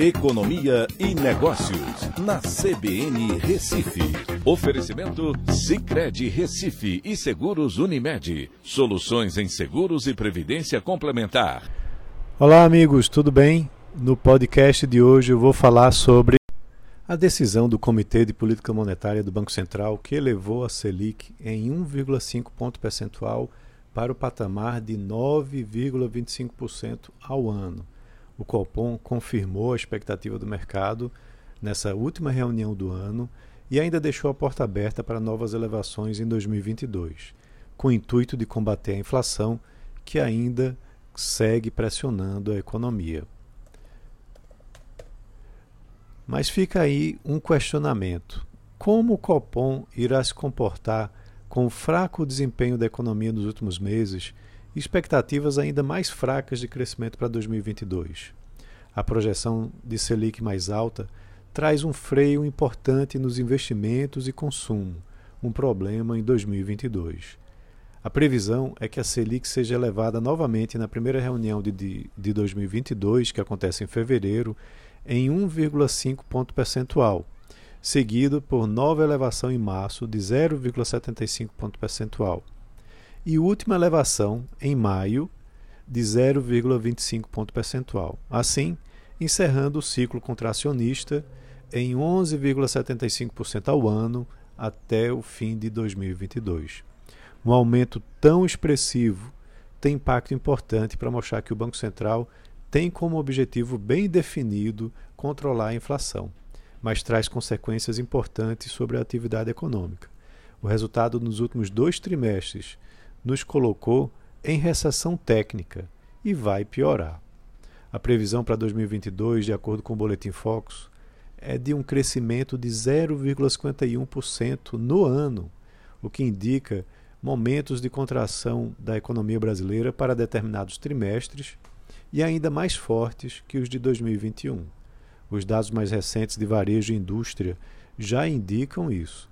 Economia e Negócios, na CBN Recife. Oferecimento Cicred Recife e Seguros Unimed. Soluções em seguros e previdência complementar. Olá, amigos, tudo bem? No podcast de hoje eu vou falar sobre a decisão do Comitê de Política Monetária do Banco Central que elevou a Selic em 1,5 ponto percentual para o patamar de 9,25% ao ano o Copom confirmou a expectativa do mercado nessa última reunião do ano e ainda deixou a porta aberta para novas elevações em 2022, com o intuito de combater a inflação que ainda segue pressionando a economia. Mas fica aí um questionamento: como o Copom irá se comportar com o fraco desempenho da economia nos últimos meses expectativas ainda mais fracas de crescimento para 2022. A projeção de Selic mais alta traz um freio importante nos investimentos e consumo, um problema em 2022. A previsão é que a Selic seja elevada novamente na primeira reunião de, de, de 2022, que acontece em fevereiro, em 1,5 ponto percentual, seguido por nova elevação em março de 0,75 ponto percentual e última elevação em maio de 0,25 ponto percentual. Assim, encerrando o ciclo contracionista em 11,75% ao ano até o fim de 2022. Um aumento tão expressivo tem impacto importante para mostrar que o Banco Central tem como objetivo bem definido controlar a inflação, mas traz consequências importantes sobre a atividade econômica. O resultado nos últimos dois trimestres nos colocou em recessão técnica e vai piorar. A previsão para 2022, de acordo com o Boletim Focus, é de um crescimento de 0,51% no ano, o que indica momentos de contração da economia brasileira para determinados trimestres e ainda mais fortes que os de 2021. Os dados mais recentes de varejo e indústria já indicam isso.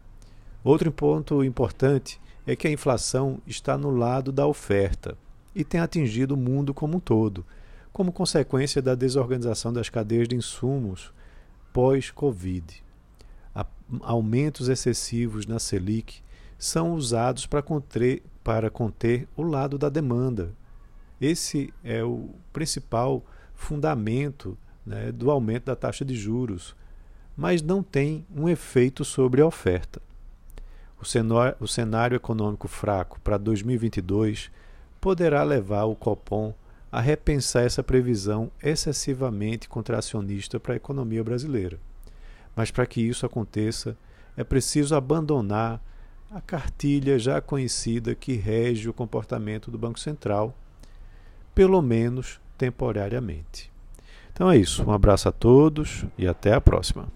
Outro ponto importante é que a inflação está no lado da oferta e tem atingido o mundo como um todo, como consequência da desorganização das cadeias de insumos pós-Covid. Aumentos excessivos na Selic são usados para conter, para conter o lado da demanda. Esse é o principal fundamento né, do aumento da taxa de juros, mas não tem um efeito sobre a oferta. O cenário, econômico fraco para 2022 poderá levar o Copom a repensar essa previsão excessivamente contracionista para a economia brasileira. Mas para que isso aconteça, é preciso abandonar a cartilha já conhecida que rege o comportamento do Banco Central, pelo menos temporariamente. Então é isso. Um abraço a todos e até a próxima.